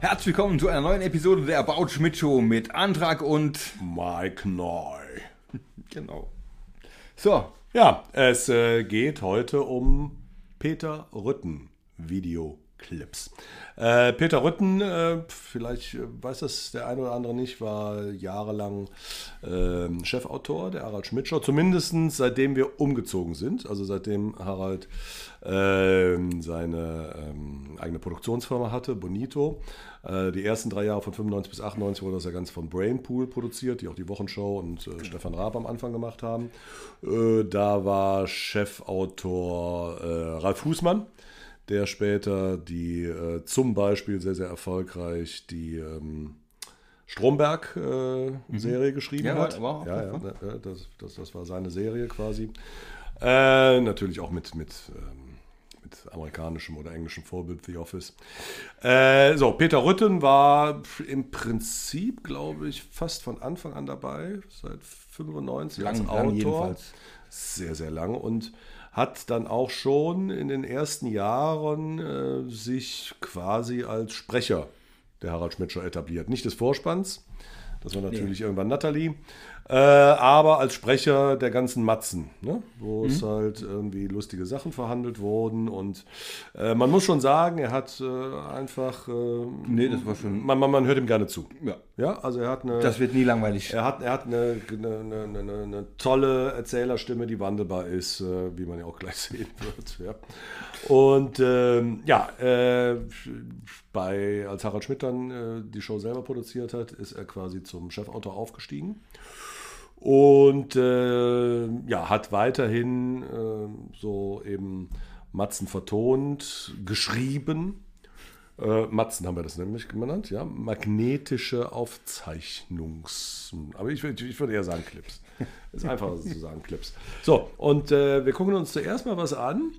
Herzlich willkommen zu einer neuen Episode der About Schmidt Show mit Antrag und Mike Neu. genau. So, Ja, es äh, geht heute um Peter Rütten Videoclips. Äh, Peter Rütten, äh, vielleicht äh, weiß das der eine oder andere nicht, war jahrelang ähm, Chefautor der Harald Schmidt Show, zumindest seitdem wir umgezogen sind, also seitdem Harald ähm, seine ähm, eigene Produktionsfirma hatte, Bonito. Äh, die ersten drei Jahre von 95 bis 98 wurde das ja ganz von Brainpool produziert, die auch die Wochenshow und äh, Stefan Raab am Anfang gemacht haben. Äh, da war Chefautor äh, Ralf Fußmann, der später die äh, zum Beispiel sehr, sehr erfolgreich die ähm, Stromberg-Serie geschrieben Ja, hat. war- auch ja, ja, davon. ne, das, das, das war seine Serie quasi. Äh, natürlich auch mit, mit, ähm, mit amerikanischem oder englischem Vorbild The Office. Äh, so, Peter Rütten war im Prinzip, glaube ich, fast von Anfang an dabei, seit 95 als Lang- Autor. lang jedenfalls. Sehr, sehr lang und hat dann auch schon in den ersten Jahren äh, sich quasi als Sprecher der Harald Schmidt Show etabliert. Nicht des Vorspanns, das war natürlich irgendwann Natalie, äh, aber als Sprecher der ganzen Matzen, ne? wo es halt irgendwie lustige Sachen verhandelt wurden und äh, man muss schon sagen, er hat äh, einfach, äh, nee, das war schon. man, man, man hört ihm gerne zu. Ja. Ja, also er hat eine... Das wird nie langweilig. Er hat, er hat eine, eine, eine, eine, tolle Erzählerstimme, die wandelbar ist, äh, wie man ja auch gleich sehen wird. Ja. Und ähm, ja, äh, bei, als Harald Schmidt dann die Show selber produziert hat, ist er quasi zum Chefautor aufgestiegen. Und äh, ja, hat weiterhin äh, so eben Matzen vertont, geschrieben. Äh, Matzen haben wir das nämlich genannt, ja. Magnetische Aufzeichnungs. Aber ich, würd- ich würde eher sagen Clips. Ist einfacher zu sagen Clips. So, und äh, wir gucken uns zuerst mal was an.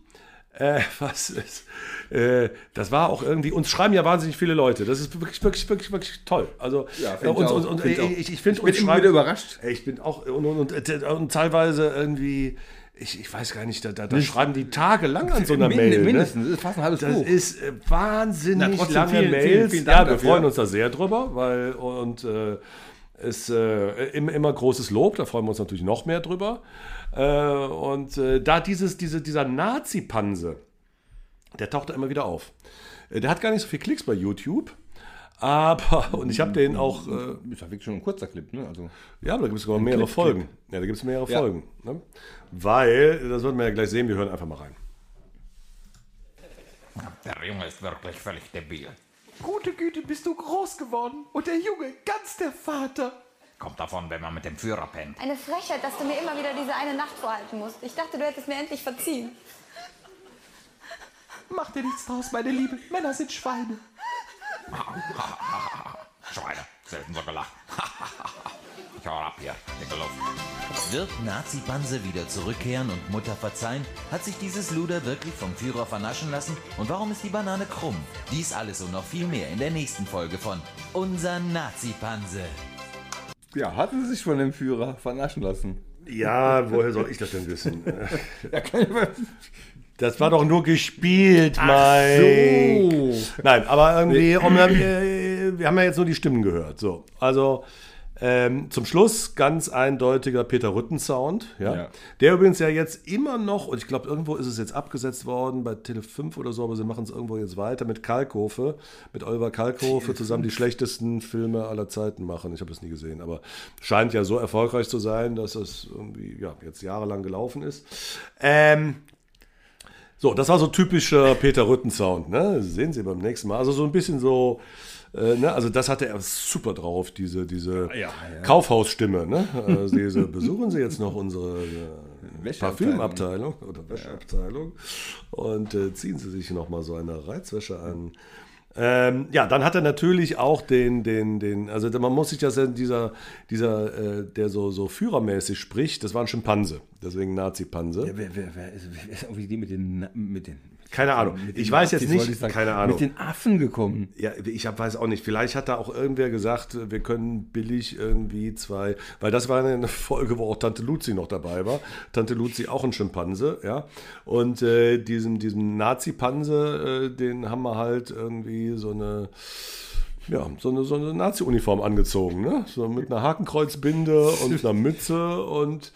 Äh, was ist, äh, das war auch irgendwie, uns schreiben ja wahnsinnig viele Leute. Das ist wirklich, wirklich, wirklich, wirklich toll. Also, Ja, äh, find ich uns, uns, und, Find ich äh, ich, ich finde, Ich bin uns schreiben- wieder überrascht. Ich bin auch, und, und, und, und teilweise irgendwie, ich, ich weiß gar nicht, da, da, da schreiben die tagelang an so einer Min- Mail. Ne? Mindestens, das ist fast ein halbes Das Buch. ist äh, wahnsinnig Na, lange vielen, Mails. vielen, vielen ja, wir dafür. freuen uns da sehr drüber, weil und äh, ist äh, immer, immer großes Lob, da freuen wir uns natürlich noch mehr drüber. Äh, und äh, da dieses, diese, dieser Nazi-Panse, der taucht da immer wieder auf. Äh, Der hat gar nicht so viel Klicks bei YouTube. Aber, und ich habe den auch, äh, ist ja wirklich schon ein kurzer Clip, ne? Also, ja, da gibt es sogar mehrere Clip, Folgen. Ja, da gibt es mehrere Ja. Folgen. Ne? Weil, das werden wir ja gleich sehen, wir hören einfach mal rein. Der Junge ist wirklich völlig debil. Gute Güte, bist du groß geworden und der Junge ganz der Vater. Kommt davon, wenn man mit dem Führer pennt. Eine Frechheit, dass du mir immer wieder diese eine Nacht vorhalten musst. Ich dachte, du hättest mir endlich verziehen. Mach dir nichts draus, meine Liebe. Männer sind Schweine. Schweine, selten so gelacht. ich hau ab hier, dicke Luft. Wird Nazi-Banse wieder zurückkehren und Mutter verzeihen? Hat sich dieses Luder wirklich vom Führer vernaschen lassen? Und warum ist die Banane krumm? Dies alles und noch viel mehr in der nächsten Folge von Unser Nazi-Panse. ja, hatten sie sich von dem Führer vernaschen lassen. Ja, woher soll ich das denn wissen? Das war doch nur gespielt, Mike. so. Nein, aber irgendwie, um, äh, wir haben ja jetzt nur die Stimmen gehört. So, also ähm, zum Schluss ganz eindeutiger Peter Rütten-Sound. Ja? Ja. Der übrigens ja jetzt immer noch, und ich glaube, irgendwo ist es jetzt abgesetzt worden, bei Tele 5 oder so, aber sie machen es irgendwo jetzt weiter mit Kalkofe, mit Oliver Kalkofe zusammen die schlechtesten Filme aller Zeiten machen. Ich habe das nie gesehen, aber scheint ja so erfolgreich zu sein, dass es irgendwie ja, jetzt jahrelang gelaufen ist. Ähm, so, das war so typischer Peter Rütten-Sound, ne? Das Sehen Sie beim nächsten Mal. Also so ein bisschen so, äh, ne? Also das hatte er super drauf, diese, diese Kaufhausstimme, ne? Also diese, besuchen Sie jetzt noch unsere äh. Parfümabteilung oder Wäscheabteilung und äh, ziehen Sie sich noch mal so eine Reizwäsche an. Ähm, ja, dann hat er natürlich auch den, den, den, also man muss sich das ja, dieser, dieser, äh, der so, so führermäßig spricht, das war ein Schimpanse, deswegen Nazi-Panse. Ja, wer, wer, wer, ist, wer ist irgendwie die mit den, mit den Keine Ahnung. Ich weiß jetzt nicht, sagen, keine Ahnung. Mit den Affen gekommen. Ja, ich hab, weiß auch nicht. Vielleicht hat da auch irgendwer gesagt, wir können billig irgendwie zwei, weil das war eine Folge, wo auch Tante Luzi noch dabei war. Tante Luzi auch ein Schimpanse, ja. Und äh, diesem, diesem Nazi-Panse, äh, den haben wir halt irgendwie so eine, ja, so eine, so eine Nazi-Uniform angezogen, ne? So mit einer Hakenkreuzbinde und einer Mütze und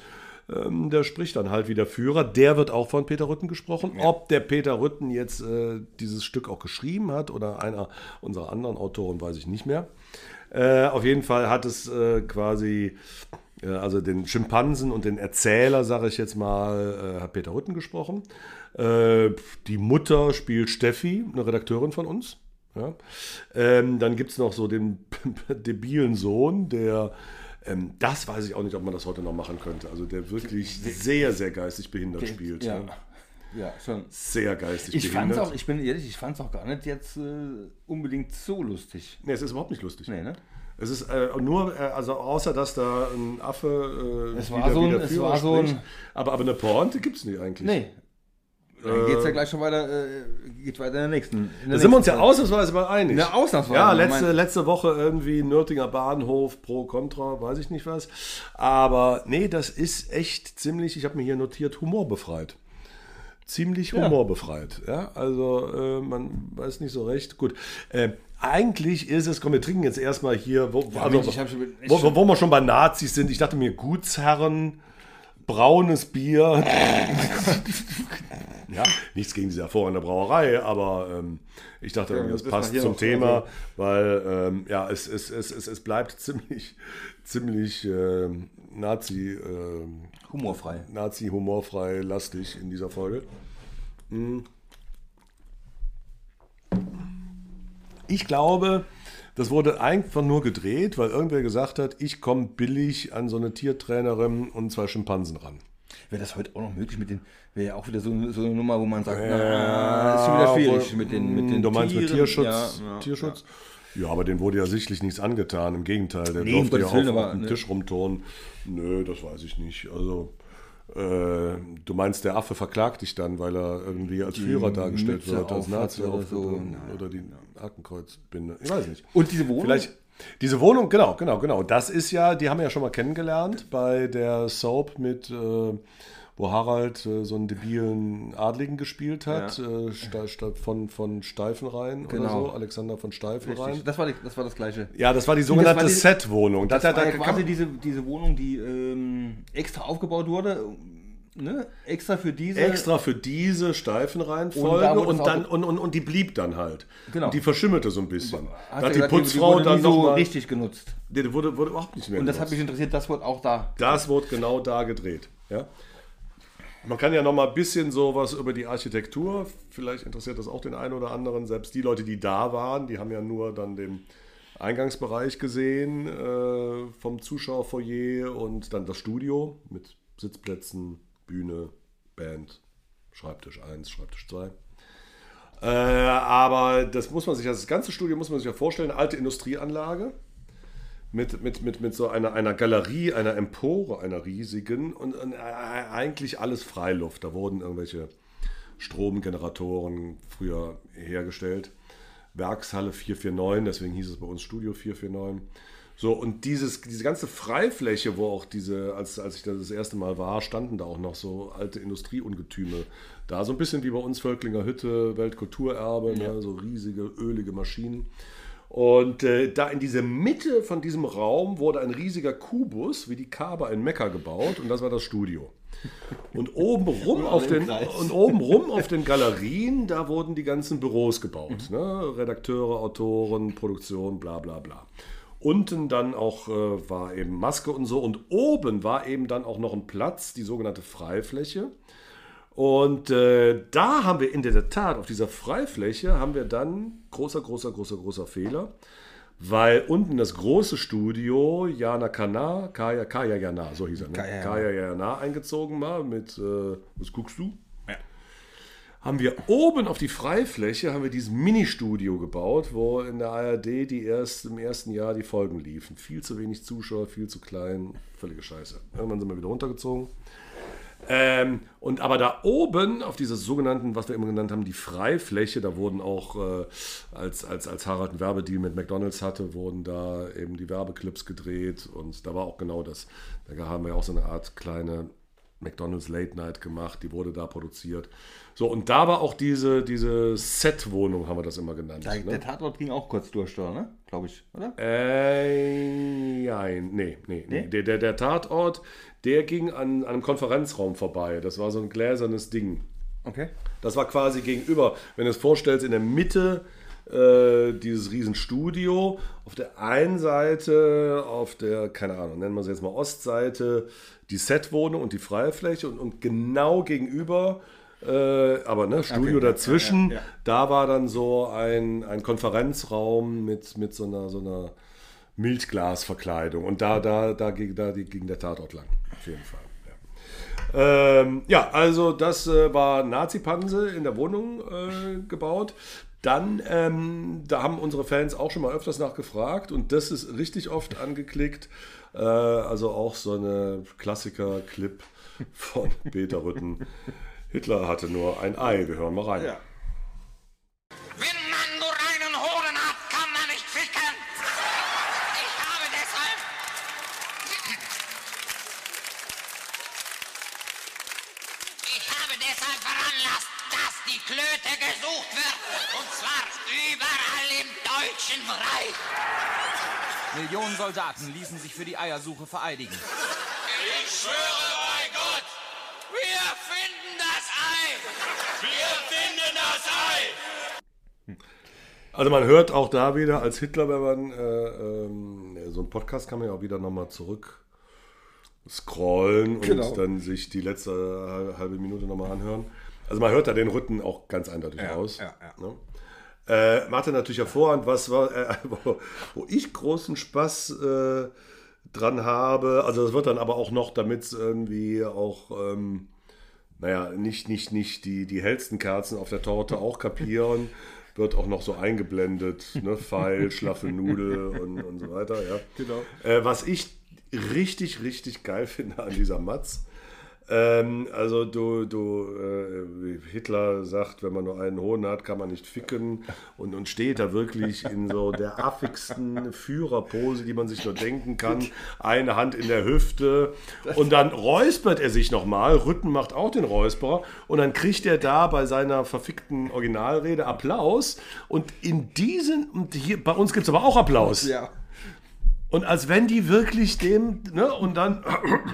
ähm, der spricht dann halt wie der Führer. Der wird auch von Peter Rütten gesprochen. Ob der Peter Rütten jetzt äh, dieses Stück auch geschrieben hat oder einer unserer anderen Autoren, weiß ich nicht mehr. Äh, auf jeden Fall hat es äh, quasi, äh, also den Schimpansen und den Erzähler, sage ich jetzt mal, äh, hat Peter Rütten gesprochen. Äh, die Mutter spielt Steffi, eine Redakteurin von uns. Ja. Ähm, dann gibt es noch so den debilen Sohn, der, ähm, das weiß ich auch nicht, ob man das heute noch machen könnte. Also der wirklich sehr, sehr geistig behindert spielt. Ja. Ja. Ja, schon. Sehr geistig Ich fand's behindert. auch, ich bin ehrlich, ich fand's auch gar nicht jetzt äh, unbedingt so lustig. nee, es ist überhaupt nicht lustig. Nee, ne? Es ist äh, nur, äh, also außer dass da ein Affe äh, Es war so ein- es war so ein- spricht. aber, aber eine Pointe gibt es nicht eigentlich. Nee. Dann geht's ja gleich schon weiter, äh, geht weiter in der nächsten. In der Da sind wir uns ja ausnahmsweise mal einig. Ja, ausnahmsweise. Ja, letzte, letzte Woche irgendwie Nürtinger Bahnhof, pro, contra, weiß ich nicht was. Aber nee, das ist echt ziemlich, ich habe mir hier notiert, humorbefreit. Ziemlich humorbefreit. Ja, also äh, man weiß nicht so recht. Gut. Äh, eigentlich ist es, komm, wir trinken jetzt erstmal hier, wo, also, Mensch, schon- wo, wo, wo wir schon bei Nazis sind. Ich dachte mir, Gutsherren, braunes Bier. ja, nichts gegen diese hervorragende Brauerei, aber ähm, ich dachte, irgendwie, das passt zum Thema, also- weil ähm, ja, es, es, es, es, es bleibt ziemlich, ziemlich ähm, Nazi, ähm, Humorfrei. Nazi humorfrei lastig in dieser Folge. Hm. Ich glaube, das wurde einfach nur gedreht, weil irgendwer gesagt hat, ich komme billig an so eine Tiertrainerin und zwei Schimpansen ran. Wäre das heute auch noch möglich mit den, wäre ja auch wieder so, so eine Nummer, wo man sagt, na, ist schon wieder schwierig mit den, mit den Du meinst mit. Tierschutz? Ja, ja, Tierschutz? Ja. aber dem wurde ja sichtlich nichts angetan. Im Gegenteil, der Nee, durfte ja Gottes Willen, auf, dem ne. Tisch rumturnen. Nö, das weiß ich nicht. Also, äh, du meinst, der Affe verklagt dich dann, weil er irgendwie als Führer dargestellt Mütze wird, als Nazi oder auf, so. oder die Hakenkreuzbinde. Ich weiß nicht. Und diese Wohnung? Vielleicht diese Wohnung, genau, genau, genau. Das ist ja, die haben wir ja schon mal kennengelernt bei der Soap mit, äh, wo Harald äh, so einen debilen Adligen gespielt hat, äh, sta- statt von, von Steifenrhein oder Genau. so, Alexander von Steifenrhein. Richtig. Das war, die, das war das Gleiche. Ja, das war die sogenannte war die- Set-Wohnung. Das Da- war ja quasi diese, diese Wohnung, die ähm, extra aufgebaut wurde, ne? extra für diese. extra für diese Steifenreihenfolge Und und, dann und, und, und die blieb dann halt. Genau. Und die verschimmelte so ein bisschen. Hast Da hat die gesagt, Putzfrau wurde dann so mal, richtig genutzt. Nee, die wurde, wurde überhaupt nicht mehr Und das hat mich interessiert, das wurde auch da. Das wurde genau da gedreht. Ja? Man kann ja noch mal ein bisschen sowas über die Architektur, vielleicht interessiert das auch den einen oder anderen, selbst die Leute, die da waren, die haben ja nur dann den Eingangsbereich gesehen äh, vom Zuschauerfoyer und dann das Studio mit Sitzplätzen, Bühne, Band, Schreibtisch 1, Schreibtisch 2. Äh, aber das muss man sich, das ganze Studio muss man sich ja vorstellen, alte Industrieanlage mit, mit, mit, mit so einer, einer Galerie, einer Empore, einer riesigen und, und äh, eigentlich alles Freiluft. Da wurden irgendwelche Stromgeneratoren früher hergestellt. Werkshalle 449, deswegen hieß es bei uns Studio 449. So, und dieses, diese ganze Freifläche, wo auch diese, als, als ich da das erste Mal war, standen da auch noch so alte Industrieungetüme da. So ein bisschen wie bei uns Völklinger Hütte, Weltkulturerbe, ne, so riesige, ölige Maschinen. Und äh, da in diese Mitte von diesem Raum wurde ein riesiger Kubus, wie die Kaaba in Mekka gebaut, und das war das Studio. Und oben rum auf den und oben rum auf den Galerien, da wurden die ganzen Büros gebaut. Ne? Redakteure, Autoren, Produktion, bla bla bla. Unten dann auch äh, war eben Maske und so. Und oben war eben dann auch noch ein Platz, die sogenannte Freifläche. Und äh, da haben wir in der Tat, auf dieser Freifläche, haben wir dann, großer, großer, großer, großer Fehler, weil unten das große Studio Jana Kana, Kaya, Kaya Jana, so hieß er, ne? Kaya. Kaya Jana eingezogen war mit, äh, was guckst du? Haben wir oben auf die Freifläche, haben wir dieses Mini-Studio gebaut, wo in der ARD die erst, im ersten Jahr die Folgen liefen. Viel zu wenig Zuschauer, viel zu klein, völlige Scheiße. Irgendwann sind wir wieder runtergezogen. Ähm, und aber da oben auf dieser sogenannten, was wir immer genannt haben, die Freifläche, da wurden auch, äh, als, als, als Harald einen Werbedeal mit McDonalds hatte, wurden da eben die Werbeclips gedreht und da war auch genau das. Da haben wir auch so eine Art kleine McDonald's Late Night gemacht, die wurde da produziert. So, und da war auch diese, diese Set-Wohnung, haben wir das immer genannt. Der, ne? der Tatort ging auch kurz durch, da, ne? Glaube ich, oder? Äh, nein, nee, nee, nee. Der, der, der Tatort, der ging an, an einem Konferenzraum vorbei. Das war so ein gläsernes Ding. Okay. Das war quasi gegenüber, wenn du es vorstellst, in der Mitte äh, dieses Riesenstudio. Auf der einen Seite, auf der, keine Ahnung, nennen wir es jetzt mal Ostseite, die Setwohnung und die freie Fläche und, und genau gegenüber, äh, aber ne, Studio Okay, ja, dazwischen, ja, ja. da war dann so ein, ein Konferenzraum mit, mit so einer, so einer Milchglasverkleidung. Und da, da, da, ging, da ging der Tatort lang. Auf jeden Fall. Ja, ähm, ja also das äh, war Nazi-Panse in der Wohnung äh, gebaut. Dann, ähm, da haben unsere Fans auch schon mal öfters nachgefragt und das ist richtig oft angeklickt. Äh, also auch so eine Klassiker-Clip von Peter Rütten. Hitler hatte nur ein Ei. Wir hören mal rein. Wenn man nur einen Hoden hat, kann man nicht ficken. Ich habe deshalb. Ich habe deshalb veranlasst, dass die Klöte gesucht wird. Und zwar überall im Deutschen Reich. Millionen Soldaten ließen sich für die Eiersuche vereidigen. Ich schwöre bei Gott, wir finden das Ei. Wir finden das Ei. Also man hört auch da wieder als Hitler, wenn man äh, ähm, so einen Podcast kann man ja auch wieder nochmal zurück scrollen und Genau. dann sich die letzte hal- halbe Minute nochmal anhören. Also man hört da den Rütten auch ganz eindeutig raus. ja, ja. Ne? Äh, Martin natürlich hervorragend, was war, äh, wo, wo ich großen Spaß äh, dran habe. Also das wird dann aber auch noch, damit es irgendwie auch, ähm, naja, nicht, nicht, nicht die, die hellsten Kerzen auf der Torte auch kapieren, wird auch noch so eingeblendet, ne? Pfeil, schlaffe Nudel und, und so weiter, ja. Genau. Äh, was ich richtig, richtig geil finde an dieser Matz, ähm, also du, du äh, Hitler sagt, wenn man nur einen Hohn hat, kann man nicht ficken und, und steht da wirklich in so der affigsten Führerpose, die man sich nur denken kann. Eine Hand in der Hüfte und dann räuspert er sich nochmal. Rütten macht auch den Räusperer und dann kriegt er da bei seiner verfickten Originalrede Applaus und in diesen, und hier, bei uns gibt es aber auch Applaus. Ja. Und als wenn die wirklich dem, ne, und dann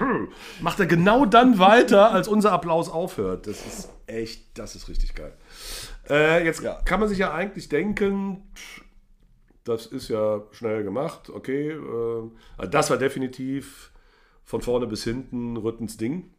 macht er genau dann weiter, als unser Applaus aufhört. Das ist echt, das ist richtig geil. Äh, jetzt Ja. kann man sich ja eigentlich denken, das ist ja schnell gemacht, okay. Äh, das war definitiv von vorne bis hinten Rüttens Ding.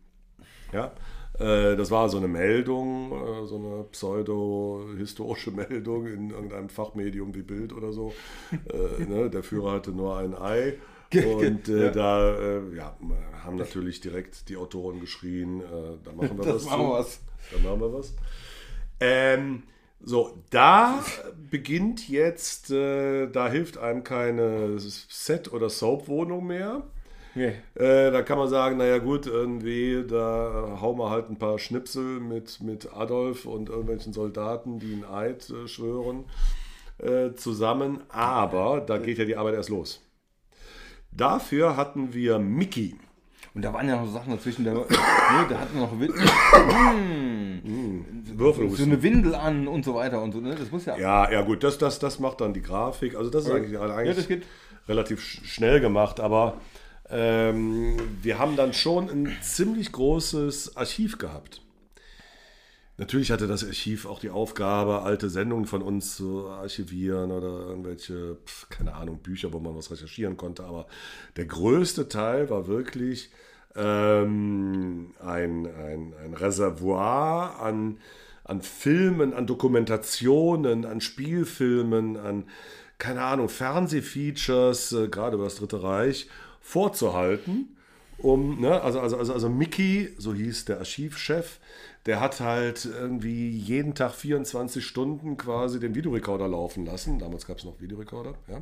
Ja. Äh, das war so eine Meldung, äh, so eine pseudo-historische Meldung in irgendeinem Fachmedium wie Bild oder so. Äh, ne, der Führer hatte nur ein Ei. Und äh, da äh, ja, haben natürlich direkt die Autoren geschrien, äh, da machen wir Das was. machen wir was. Da machen wir was. Ähm, so, da beginnt jetzt, da hilft einem keine Set- oder Soap-Wohnung mehr. Nee. Äh, da kann man sagen, naja gut, irgendwie, da hauen wir halt ein paar Schnipsel mit, mit Adolf und irgendwelchen Soldaten, die einen Eid äh, schwören, äh, zusammen. Aber da geht ja die Arbeit erst los. Dafür hatten wir Mickey. Und da waren ja noch Sachen dazwischen. Da, nee, da hatten wir noch Win Würfel. so eine Windel an und so weiter und so. Ne? Das muss ja. Ja, ja gut, das, das, das macht dann die Grafik. Also das ist eigentlich, eigentlich das relativ sch- schnell gemacht, aber ähm, wir haben dann schon ein ziemlich großes Archiv gehabt. Natürlich hatte das Archiv auch die Aufgabe, alte Sendungen von uns zu archivieren oder irgendwelche, pf, keine Ahnung, Bücher, wo man was recherchieren konnte. Aber der größte Teil war wirklich ähm, ein, ein, ein Reservoir an, an Filmen, an Dokumentationen, an Spielfilmen, an, keine Ahnung, Fernsehfeatures, äh, gerade über das Dritte Reich, vorzuhalten um, ne, also, also, also, also Mickey, so hieß der Archivchef, der hat halt irgendwie jeden Tag 24 Stunden quasi den Videorekorder laufen lassen. Damals gab es noch Videorekorder, ja.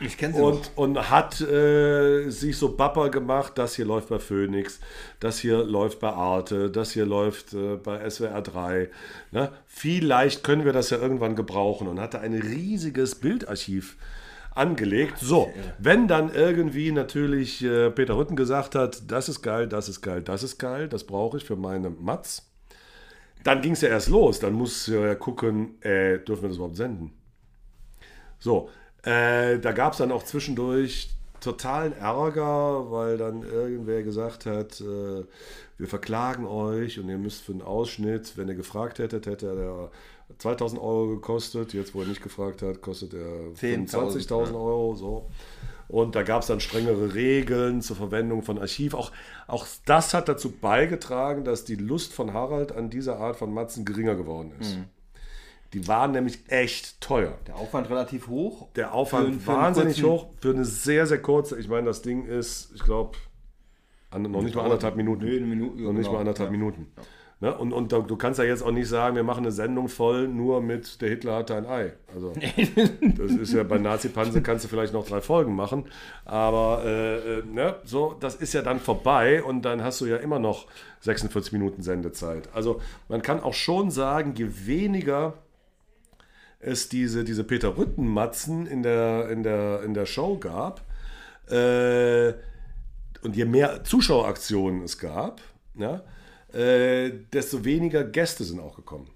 Ich kenne sie noch. Und, und hat äh, sich so Bapper gemacht, das hier läuft bei Phoenix, das hier läuft bei Arte, das hier läuft äh, bei SWR 3. Ne? Vielleicht können wir das ja irgendwann gebrauchen und hatte ein riesiges Bildarchiv angelegt. So, wenn dann irgendwie natürlich äh, Peter Rütten gesagt hat, das ist geil, das ist geil, das ist geil, das brauche ich für meine Mats, dann ging es ja erst los. Dann muss ja gucken, äh, dürfen wir das überhaupt senden? So, äh, da gab es dann auch zwischendurch totalen Ärger, weil dann irgendwer gesagt hat, äh, wir verklagen euch und ihr müsst für einen Ausschnitt, wenn ihr gefragt hättet, hätte er 2000 Euro gekostet. Jetzt, wo er nicht gefragt hat, kostet er 10.000, 25.000 Euro. So. Und da gab es dann strengere Regeln zur Verwendung von Archiv. Auch, auch das hat dazu beigetragen, dass die Lust von Harald an dieser Art von Matzen geringer geworden ist. Die waren nämlich echt teuer. Der Aufwand relativ hoch. Der Aufwand Für- für wahnsinnig hoch für eine sehr, sehr kurze. Ich meine, das Ding ist, ich glaube, noch nicht mal anderthalb Minuten. Nee, Minute, Noch nicht genau. mal anderthalb Ja. Minuten. Ne? Und, und du kannst ja jetzt auch nicht sagen, wir machen eine Sendung voll nur mit der Hitler hatte ein Ei. Also, das ist ja bei Nazi-Panse kannst du vielleicht noch drei Folgen machen. Aber äh, äh, ne? so, das ist ja dann vorbei und dann hast du ja immer noch 46 Minuten Sendezeit. Also man kann auch schon sagen, je weniger es diese, diese Peter Rütten-Matzen in der, in, der, in der Show gab äh, und je mehr Zuschaueraktionen es gab, ja, äh, desto weniger Gäste sind auch gekommen.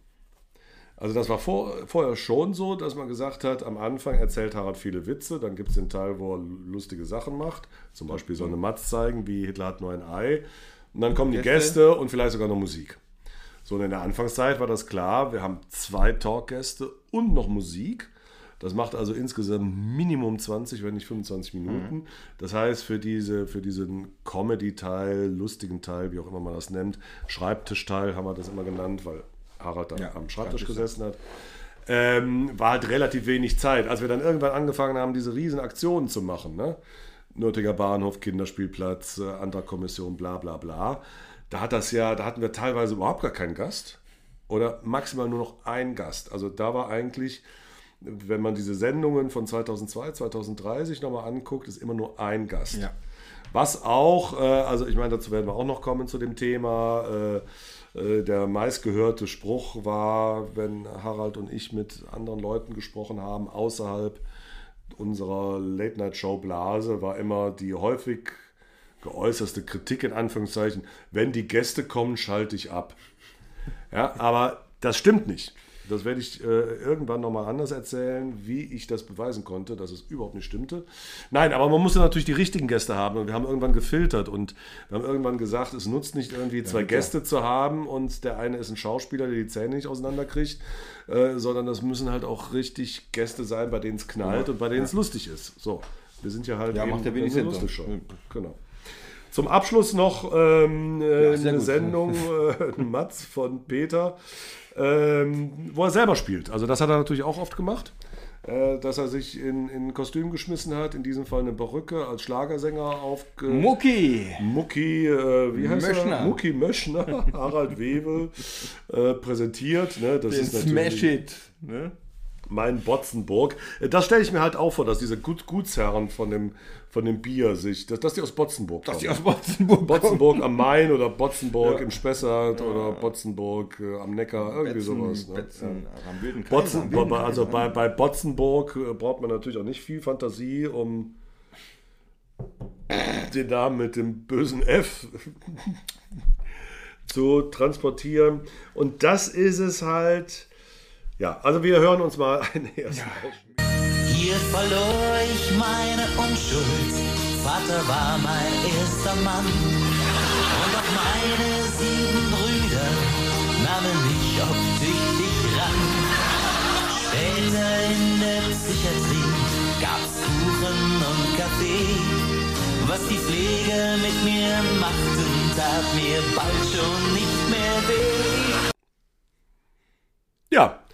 Also das war vor, vorher schon so, dass man gesagt hat, am Anfang erzählt Harald viele Witze, dann gibt es den Teil, wo er lustige Sachen macht, zum Beispiel so eine Matz zeigen, wie Hitler hat nur ein Ei. Und dann kommen die Gäste. Gäste und vielleicht sogar noch Musik. So, und in der Anfangszeit war das klar, wir haben zwei Talkgäste und noch Musik. Das macht also insgesamt Minimum 20, wenn nicht 25 Minuten. Das heißt, für, diese, für diesen Comedy-Teil, lustigen Teil, wie auch immer man das nennt, Schreibtischteil haben wir das immer genannt, weil Harald Ja, am Schreibtisch gesessen hat, ähm, war halt relativ wenig Zeit. Als wir dann irgendwann angefangen haben, diese riesen Aktionen zu machen, ne? Nürtiger Bahnhof, Kinderspielplatz, äh, Antragkommission, bla bla bla, da hat das ja, da hatten wir teilweise überhaupt gar keinen Gast oder maximal nur noch ein Gast. Also da war eigentlich, wenn man diese Sendungen von 2002, 2003 sich nochmal anguckt, ist immer nur ein Gast. Ja. Was auch, äh, also ich meine, dazu werden wir auch noch kommen zu dem Thema. Äh, äh, der meistgehörte Spruch war, wenn Harald und ich mit anderen Leuten gesprochen haben, außerhalb unserer Late-Night-Show-Blase, war immer die häufig geäußerste Kritik in Anführungszeichen, wenn die Gäste kommen, schalte ich ab. Ja, aber das stimmt nicht. Das werde ich äh, irgendwann nochmal anders erzählen, wie ich das beweisen konnte, dass es überhaupt nicht stimmte. Nein, aber man musste natürlich die richtigen Gäste haben und wir haben irgendwann gefiltert und wir haben irgendwann gesagt, es nutzt nicht irgendwie zwei Gäste zu haben und der eine ist ein Schauspieler, der die Zähne nicht auseinanderkriegt, äh, sondern das müssen halt auch richtig Gäste sein, bei denen es knallt und bei denen es lustig ist. So, wir sind ja halt Ja, macht ja wenig Sinn, lustige so. Show. Genau. Zum Abschluss noch ähm, äh, Ja, sehr eine gut. Sendung, äh, Matz von Peter, ähm, wo er selber spielt. Also das hat er natürlich auch oft gemacht, äh, dass er sich in, in Kostüm geschmissen hat, in diesem Fall eine Perücke als Schlagersänger aufge... Mucki! Mucki, äh, wie heißt Möschner. er? Mucki Möschner, Harald Wewel, äh, präsentiert. Ne? Das Den ist natürlich Smash It. Ne? Mein Botzenburg. Äh, Das stelle ich mir halt auch vor, dass diese Gut Gutsherren von dem, von dem Bier sich, dass, dass die aus Botzenburg Dass die kommen. aus Botzenburg Botzenburg am Main oder Botzenburg im Spessart oder Botzenburg äh, am Neckar, irgendwie sowas. Ne? Betzen, Ja. Botzen, bei- also Kaiser. bei, bei Botzenburg äh, braucht man natürlich auch nicht viel Fantasie, um den Namen mit dem bösen F zu transportieren. Und das ist es halt. Ja, also wir hören uns mal einen ersten Ausschnitt. Hier verlor ich meine Unschuld. Vater war mein erster Mann. Und auch meine sieben Brüder nahmen mich optisch ran. Später in der Psychiatrie gab's Kuchen und Kaffee. Was die Pflege mit mir machten, tat mir bald schon nicht mehr weh.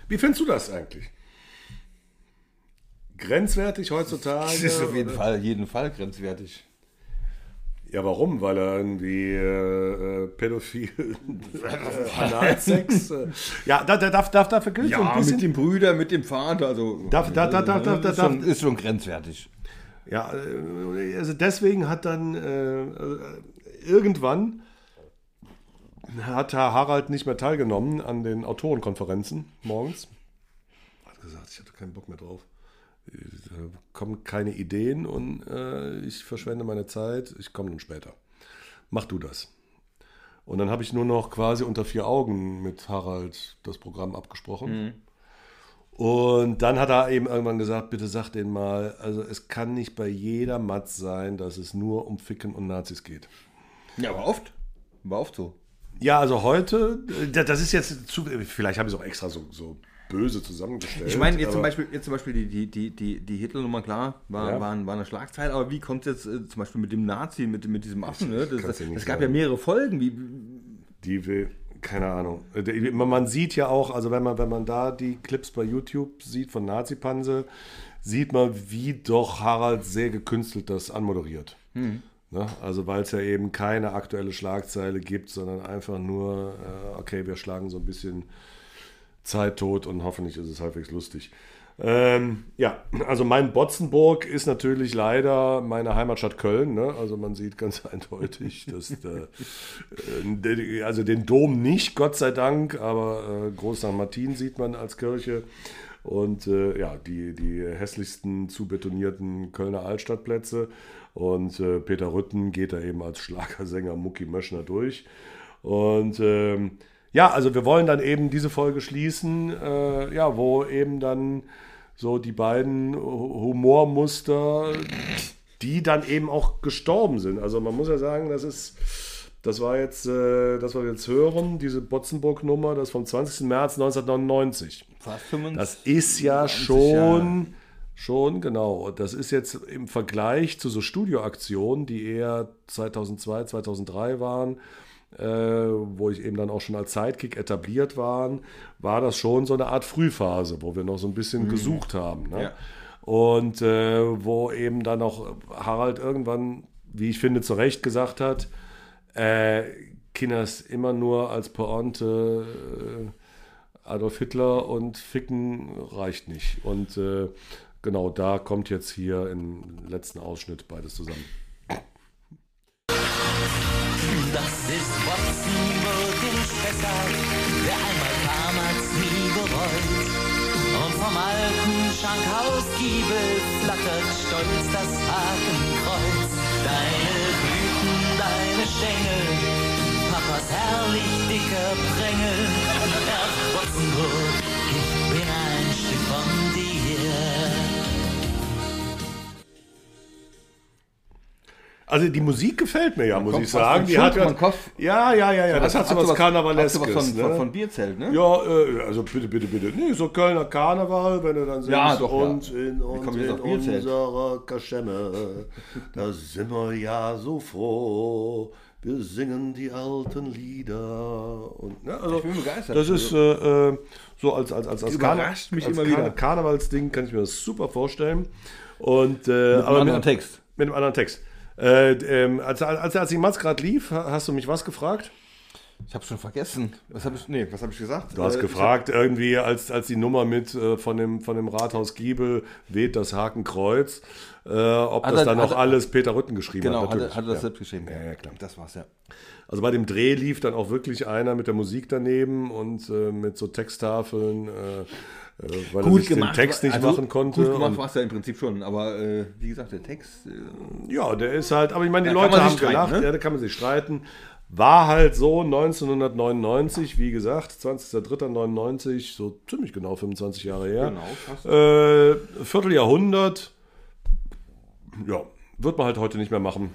Ja, wie findest du das eigentlich? Grenzwertig heutzutage? Das ist auf jeden Fall, jeden Fall grenzwertig. Ja, warum? Weil er irgendwie äh, äh, pädophil Analsex. Äh, ja, da, da, darf, darf, dafür gilt so ein Ja, bisschen. mit dem Brüder, mit dem Vater, also. Darf- da- da- da- da- da- ist, schon, ist schon grenzwertig. Ja, äh, also deswegen hat dann äh, äh, irgendwann hat Herr Harald nicht mehr teilgenommen an den Autorenkonferenzen morgens. Hat gesagt, ich hatte keinen Bock mehr drauf. Da kommen keine Ideen und äh, ich verschwende meine Zeit. Ich komme dann später. Mach du das. Und dann habe ich nur noch quasi unter vier Augen mit Harald das Programm abgesprochen. Und dann hat er eben irgendwann gesagt, bitte sag den mal, also es kann nicht bei jeder Matz sein, dass es nur um Ficken und Nazis geht. Ja, aber oft. War oft so. Ja, also heute, äh, das ist jetzt zu, vielleicht habe ich es auch extra so, so böse zusammengestellt. Ich meine, jetzt zum Beispiel, jetzt zum Beispiel die, die, die, die, die Hitler-Nummer, klar, war, Ja. war, ein- war eine Schlagzeile, aber wie kommt es jetzt äh, zum Beispiel mit dem Nazi, mit, mit diesem Affen, ne? Das, das, es gab ja mehrere Folgen, wie, Die will, keine Ahnung. Äh, Man sieht ja auch, also wenn man, wenn man da die Clips bei YouTube sieht von Nazi-Panse, sieht man, wie doch Harald sehr gekünstelt das anmoderiert. Ne? Also weil es ja eben keine aktuelle Schlagzeile gibt, sondern einfach nur, äh, okay, wir schlagen so ein bisschen Zeit tot und hoffentlich ist es halbwegs lustig. Ähm, ja, also mein Botzenburg ist natürlich leider meine Heimatstadt Köln. Ne? Also man sieht ganz eindeutig, dass äh, äh, also den Dom nicht, Gott sei Dank, aber äh, Groß St. Martin sieht man als Kirche. Und äh, ja, die, die hässlichsten zu betonierten Kölner Altstadtplätze. Und äh, Peter Rütten geht da eben als Schlagersänger Mucki Möschner durch. Und ähm, ja, also wir wollen dann eben diese Folge schließen, äh, ja, wo eben dann so die beiden Hu- Humormuster, die dann eben auch gestorben sind. Also man muss ja sagen, das ist, das war jetzt, äh, das was wir jetzt hören, diese Botzenburg-Nummer, das vom 20. März 1999. fast 25 Das ist ja schon, schon genau. Das ist jetzt im Vergleich zu so Studioaktionen, die eher 2002, 2003 waren, äh, wo ich eben dann auch schon als Sidekick etabliert waren, war das schon so eine Art Frühphase, wo wir noch so ein bisschen gesucht haben. Ne? Ja. Und äh, wo eben dann auch Harald irgendwann, wie ich finde, zu Recht gesagt hat, äh, Kinders immer nur als Pointe äh, Adolf Hitler und Ficken reicht nicht. Und äh, genau da kommt jetzt hier im letzten Ausschnitt beides zusammen. Das ist Watzenburg in Spessart. Wer einmal kam, hat's nie bereut. Und vom alten Schankhausgiebel flattert stolz das Hakenkreuz. Deine Blüten, deine Stängel, Papas herrlich dicker Prängel. Ach, Also die Musik gefällt mir ja, muss kommt ich sagen. Die hat ja, Kopf. ja, ja, ja, ja. Das hat so was Hast du Karnevaleskes. was von, ne? von, von Bierzelt, ne? Ja, äh, also bitte, bitte, bitte. Nee, so Kölner Karneval, wenn du dann singst. Ja, doch, ja. Und in, jetzt in auf Bierzelt. unserer Kaschemme, da sind wir ja so froh. Wir singen die alten Lieder. Und, ne, also, Ich bin begeistert. Das ist äh, äh, so als, als, als, als, Überrascht mich als immer wieder. Karnevalsding kann ich mir das super vorstellen. Und, äh, Mit einem anderen Text. Mit einem anderen Text. Äh, ähm, als, als, als die Matz gerade lief, hast du mich was gefragt? Ich habe schon vergessen. Was habe ich, nee, was habe ich gesagt? Du hast Äh, gefragt, irgendwie, als, als die Nummer mit äh, von, dem, von dem Rathaus Giebel weht das Hakenkreuz, äh, ob das er- dann auch alles Peter Rütten geschrieben Genau, hat. hat natürlich. hat er das ja. selbst geschrieben. Ja, ja, klar. Das war's, ja. Also bei dem Dreh lief dann auch wirklich einer mit der Musik daneben und äh, mit so Texttafeln, äh, weil er sich den Text nicht also machen konnte. Gut gemacht war es ja im Prinzip schon, aber äh, wie gesagt, der Text. Äh, ja, der ist halt, aber ich meine, die Leute haben streiten, gelacht, ne? ja, da kann man sich streiten. War halt so 1999, wie gesagt, 20.03.99, so ziemlich genau 25 Jahre her. Genau, fast. Äh, Vierteljahrhundert. Ja, wird man halt heute nicht mehr machen.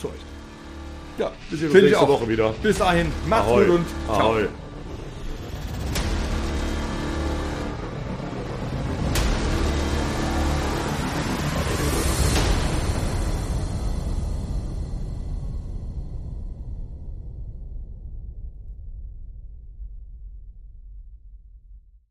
Zu Recht. ja, ich nächste auch. Woche wieder. Bis dahin, macht's Ahoi. gut und ciao. Ahoi.